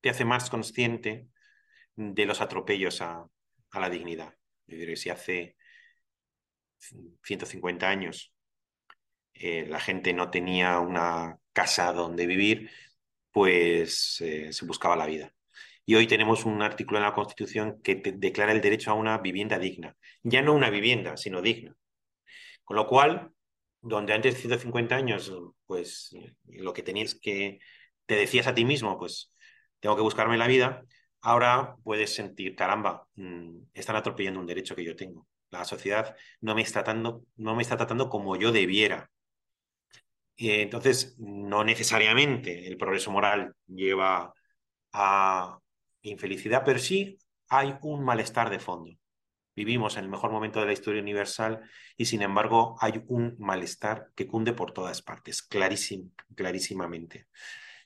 te hace más consciente de los atropellos a, a la dignidad. Yo que si hace 150 años eh, la gente no tenía una casa donde vivir, pues eh, se buscaba la vida. Y hoy tenemos un artículo en la Constitución que declara el derecho a una vivienda digna. Ya no una vivienda, sino digna. Con lo cual, donde antes de 150 años, pues lo que tenías que te decías a ti mismo, pues tengo que buscarme la vida, ahora puedes sentir, caramba, mm, están atropellando un derecho que yo tengo. La sociedad no me está tratando, no me está tratando como yo debiera. Entonces, no necesariamente el progreso moral lleva a infelicidad, pero sí hay un malestar de fondo. Vivimos en el mejor momento de la historia universal y sin embargo hay un malestar que cunde por todas partes, clarísimamente.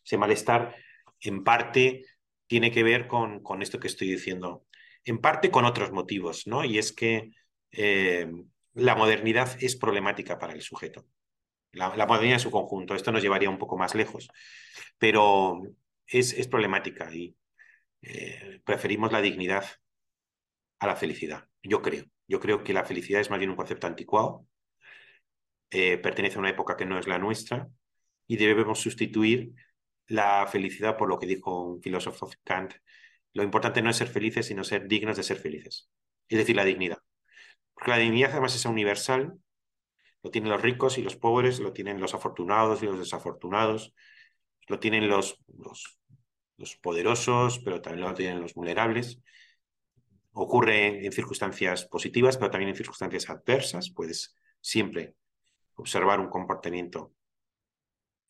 Ese malestar en parte tiene que ver con, con, esto que estoy diciendo, en parte con otros motivos, ¿no? Y es que eh, la modernidad es problemática para el sujeto. La, modernidad en su conjunto, esto nos llevaría un poco más lejos, pero es, es problemática y eh, preferimos la dignidad a la felicidad, yo creo. Yo creo que la felicidad es más bien un concepto anticuado, eh, pertenece a una época que no es la nuestra y debemos sustituir la felicidad por lo que dijo un filósofo Kant. Lo importante no es ser felices, sino ser dignos de ser felices. Es decir, la dignidad. Porque la dignidad además es universal, lo tienen los ricos y los pobres, lo tienen los afortunados y los desafortunados, lo tienen los, los, los poderosos, pero también lo tienen los vulnerables. Ocurre en circunstancias positivas, pero también en circunstancias adversas. Puedes siempre observar un comportamiento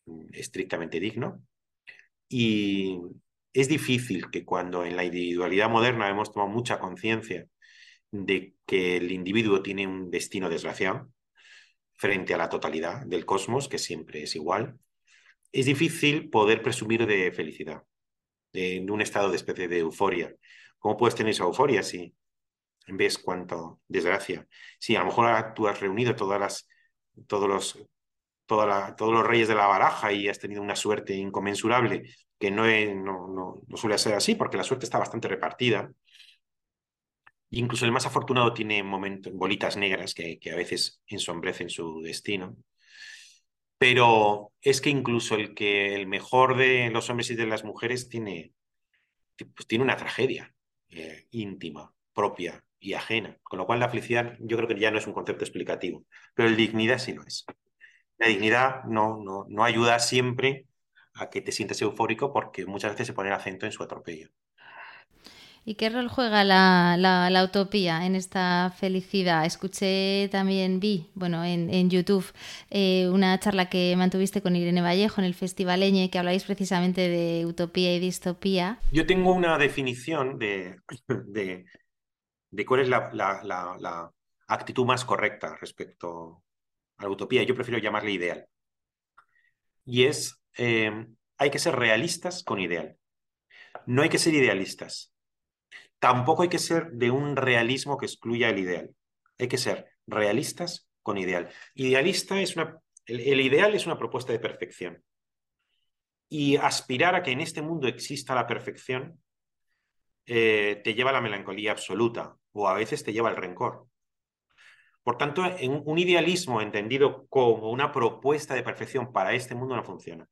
mm, estrictamente digno. Y es difícil que cuando en la individualidad moderna hemos tomado mucha conciencia de que el individuo tiene un destino desgraciado frente a la totalidad del cosmos, que siempre es igual, es difícil poder presumir de felicidad, de, un estado de especie de euforia. ¿Cómo puedes tener esa euforia si ves cuánto desgracia? Si a lo mejor tú has reunido todas las, todos los todos los reyes de la baraja y has tenido una suerte inconmensurable, que no, no, no, suele ser así, porque la suerte está bastante repartida. Incluso el más afortunado tiene momentos, bolitas negras que, que a veces ensombrecen su destino. Pero es que incluso el que el mejor de los hombres y de las mujeres tiene, pues tiene una tragedia eh, íntima, propia y ajena. Con lo cual la felicidad yo creo que ya no es un concepto explicativo, pero el dignidad sí lo es. La dignidad no, no, no ayuda siempre a que te sientes eufórico porque muchas veces se pone el acento en su atropello. ¿Y qué rol juega la, la, utopía en esta felicidad? Escuché también, vi, bueno, en, en YouTube, eh, una charla que mantuviste con Irene Vallejo en el Festival Eñe, que habláis precisamente de utopía y distopía. Yo tengo una definición de, de, de cuál es la, la, actitud más correcta respecto a la utopía. Yo prefiero llamarle ideal. Y es, eh, hay que ser realistas con ideal. No hay que ser idealistas. Tampoco hay que ser de un realismo que excluya el ideal. Hay que ser realistas con ideal. Idealista es una, el, ideal es una propuesta de perfección. Y aspirar a que en este mundo exista la perfección eh, te lleva a la melancolía absoluta o a veces te lleva al rencor. Por tanto, un idealismo entendido como una propuesta de perfección para este mundo no funciona.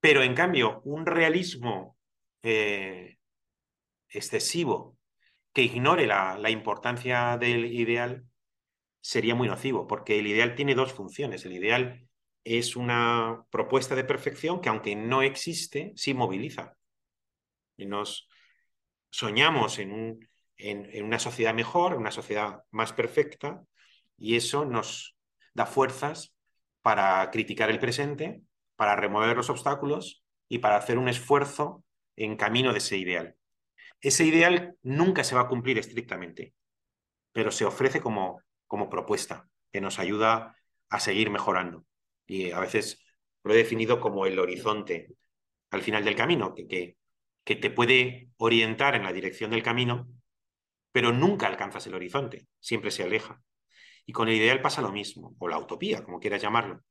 Pero en cambio, un realismo eh, excesivo que ignore la, importancia del ideal sería muy nocivo, porque el ideal tiene dos funciones. El ideal es una propuesta de perfección que aunque no existe, sí moviliza. Y nos soñamos en en, una sociedad mejor, una sociedad más perfecta, y eso nos da fuerzas para criticar el presente, para remover los obstáculos y para hacer un esfuerzo en camino de ese ideal. Ese ideal nunca se va a cumplir estrictamente, pero se ofrece como, como propuesta que nos ayuda a seguir mejorando. Y a veces lo he definido como el horizonte al final del camino, que, que, que te puede orientar en la dirección del camino, pero nunca alcanzas el horizonte, siempre se aleja. Y con el ideal pasa lo mismo, o la utopía, como quieras llamarlo.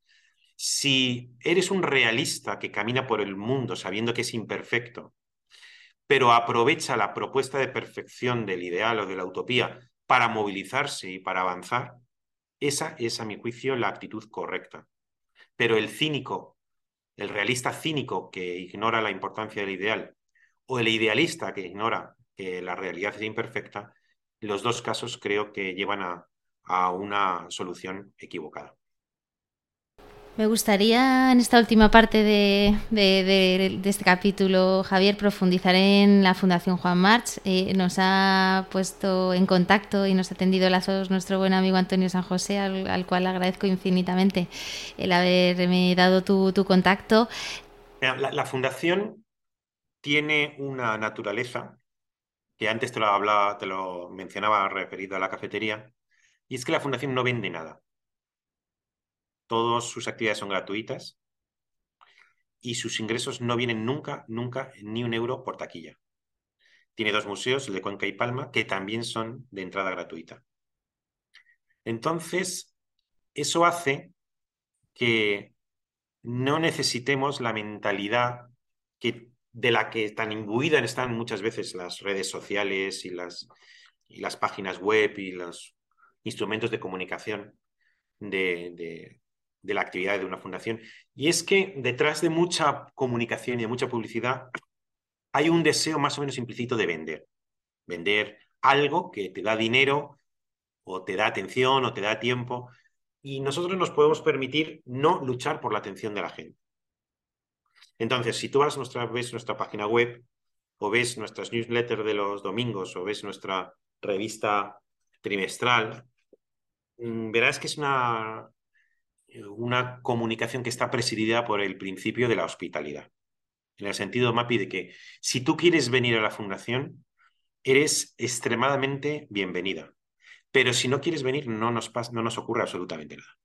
Si eres un realista que camina por el mundo sabiendo que es imperfecto, pero aprovecha la propuesta de perfección del ideal o de la utopía para movilizarse y para avanzar, esa es, a mi juicio, la actitud correcta. Pero el cínico, el realista cínico que ignora la importancia del ideal, o el idealista que ignora que la realidad es imperfecta, los dos casos creo que llevan a, una solución equivocada. Me gustaría en esta última parte de, este capítulo, Javier, profundizar en la Fundación Juan March. Eh, nos ha puesto en contacto y nos ha tendido lazos nuestro buen amigo Antonio San José, al, cual agradezco infinitamente el haberme dado tu, contacto. La, Fundación tiene una naturaleza que antes te lo, hablaba, te lo mencionaba referido a la cafetería, y es que la Fundación no vende nada. Todas sus actividades son gratuitas y sus ingresos no vienen nunca, nunca, ni un euro por taquilla. Tiene dos museos, el de Cuenca y Palma, que también son de entrada gratuita. Entonces, eso hace que no necesitemos la mentalidad que, de la que tan imbuidas están muchas veces las redes sociales y las, y las páginas web y los instrumentos de comunicación de, de la actividad de una fundación. Y es que detrás de mucha comunicación y de mucha publicidad hay un deseo más o menos implícito de vender. Vender algo que te da dinero o te da atención o te da tiempo. Y nosotros nos podemos permitir no luchar por la atención de la gente. Entonces, si tú vas nuestra, ves nuestra página web o ves nuestras newsletters de los domingos o ves nuestra revista trimestral, mm, verás que es una una comunicación que está presidida por el principio de la hospitalidad. En el sentido, Mapi, de que si tú quieres venir a la fundación, eres extremadamente bienvenida. Pero si no quieres venir, no nos, no nos ocurre absolutamente nada.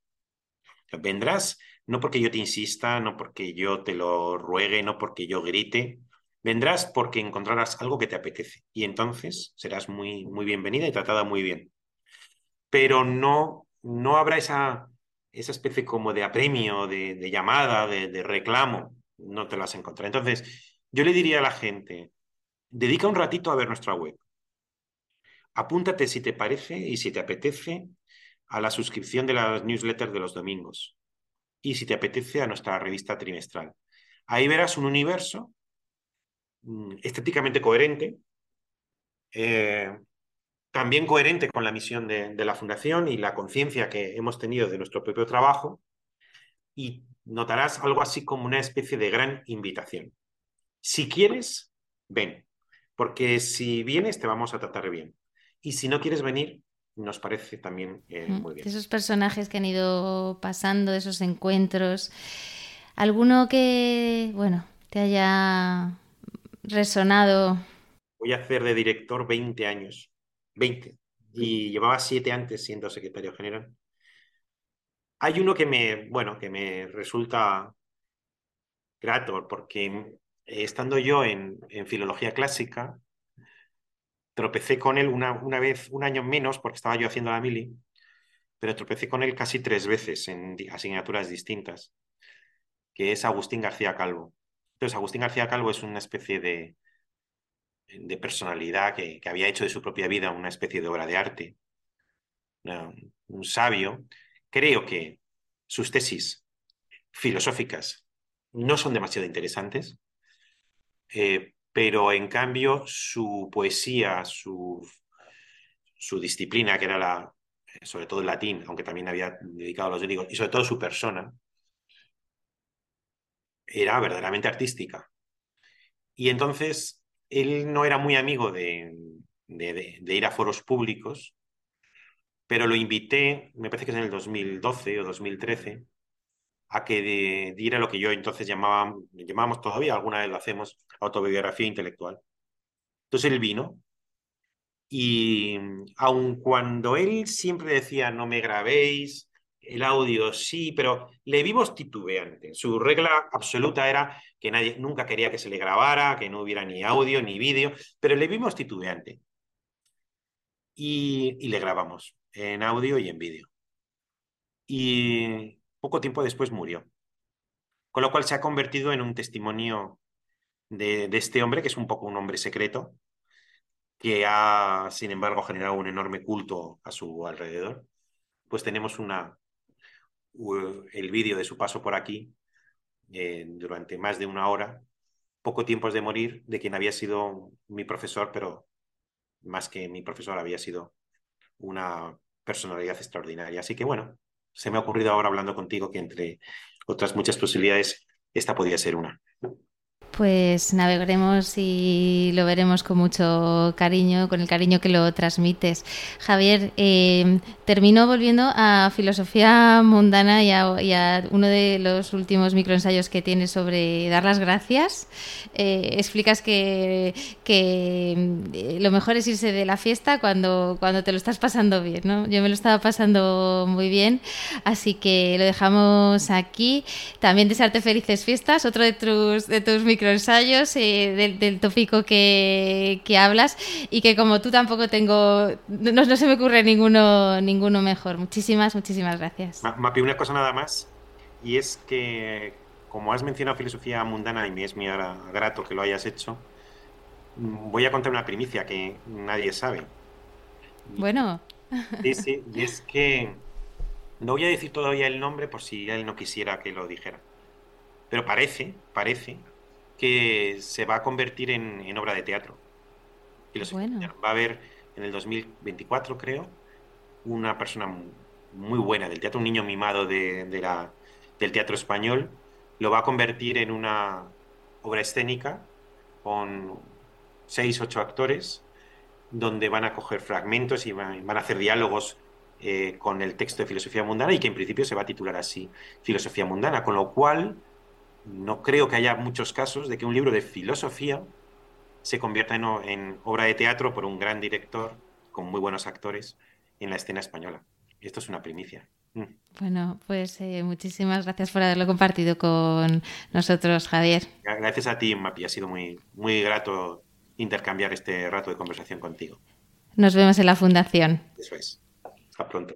Vendrás no porque yo te insista, no porque yo te lo ruegue, no porque yo grite. Vendrás porque encontrarás algo que te apetece y entonces serás muy, muy bienvenida y tratada muy bien. Pero no, no habrá esa, esa especie como de apremio, de, llamada, de, reclamo, no te las encontrarás. Entonces, yo le diría a la gente, dedica un ratito a ver nuestra web. Apúntate si te parece y si te apetece a la suscripción de las newsletters de los domingos y si te apetece a nuestra revista trimestral. Ahí verás un universo mm, estéticamente coherente, eh, también coherente con la misión de, la Fundación y la conciencia que hemos tenido de nuestro propio trabajo, y notarás algo así como una especie de gran invitación. Si quieres, ven, porque si vienes te vamos a tratar bien. Y si no quieres venir, nos parece también eh, mm, muy bien. Esos personajes que han ido pasando, esos encuentros, ¿alguno que, bueno, te haya resonado? Voy a hacer de director 20 años 20, y llevaba 7 antes siendo secretario general. Hay uno que me, bueno, que me resulta grato, porque estando yo en, filología clásica, tropecé con él una, una, vez, un año menos, porque estaba yo haciendo la mili, pero tropecé con él casi tres veces en asignaturas distintas, que es Agustín García Calvo. Entonces, Agustín García Calvo es una especie de, de personalidad que, había hecho de su propia vida una especie de obra de arte, un sabio, creo que sus tesis filosóficas no son demasiado interesantes, eh, pero en cambio su poesía, su, su disciplina, que era la, sobre todo el latín, aunque también había dedicado a los griegos, y sobre todo su persona, era verdaderamente artística. Y entonces él no era muy amigo de, ir a foros públicos, pero lo invité, me parece que es en el 2012 o 2013, a que diera lo que yo entonces llamaba, llamábamos todavía, alguna vez lo hacemos, autobiografía intelectual. Entonces él vino y aun cuando él siempre decía no me grabéis, el audio sí, pero le vimos titubeante. Su regla absoluta era que nadie nunca quería que se le grabara, que no hubiera ni audio ni vídeo, pero le vimos titubeante. Y, y le grabamos en audio y en vídeo. Y poco tiempo después murió. Con lo cual se ha convertido en un testimonio de, de este hombre, que es un poco un hombre secreto, que ha, sin embargo, generado un enorme culto a su alrededor. Pues tenemos una, el vídeo de su paso por aquí durante más de una hora, poco tiempo de morir, de quien había sido mi profesor, pero más que mi profesor había sido una personalidad extraordinaria. Así que bueno, se me ha ocurrido ahora hablando contigo que entre otras muchas posibilidades, esta podría ser una. Pues navegaremos y lo veremos con mucho cariño, con el cariño que lo transmites. Javier, eh, termino volviendo a filosofía mundana y a, uno de los últimos microensayos que tienes sobre dar las gracias. Eh, explicas que, eh, lo mejor es irse de la fiesta cuando, cuando te lo estás pasando bien. ¿no? Yo me lo estaba pasando muy bien, así que lo dejamos aquí. También desearte felices fiestas, otro de tus, de tus microensayos ensayos eh, del, tópico que, hablas y que como tú tampoco tengo, no, se me ocurre ninguno, ninguno mejor. Muchísimas, muchísimas gracias. Mapi, una cosa nada más, y es que como has mencionado filosofía mundana y me es muy grato que lo hayas hecho, voy a contar una primicia que nadie sabe. Bueno. Sí, sí, y es que no voy a decir todavía el nombre por si él no quisiera que lo dijera. Pero parece, parece que se va a convertir en, obra de teatro. Y Va a haber en el 2024, creo, una persona muy buena del teatro, un niño mimado de, la, del teatro español, lo va a convertir en una obra escénica con seis, ocho actores, donde van a coger fragmentos y van, a hacer diálogos eh, con el texto de filosofía mundana y que en principio se va a titular así, filosofía mundana, con lo cual no creo que haya muchos casos de que un libro de filosofía se convierta en, obra de teatro por un gran director con muy buenos actores en la escena española. Esto es una primicia. Mm. Bueno, pues eh, muchísimas gracias por haberlo compartido con nosotros, Javier. Gracias a ti, Mapi. Ha sido muy, muy grato intercambiar este rato de conversación contigo. Nos vemos en la fundación. Eso es. Hasta pronto.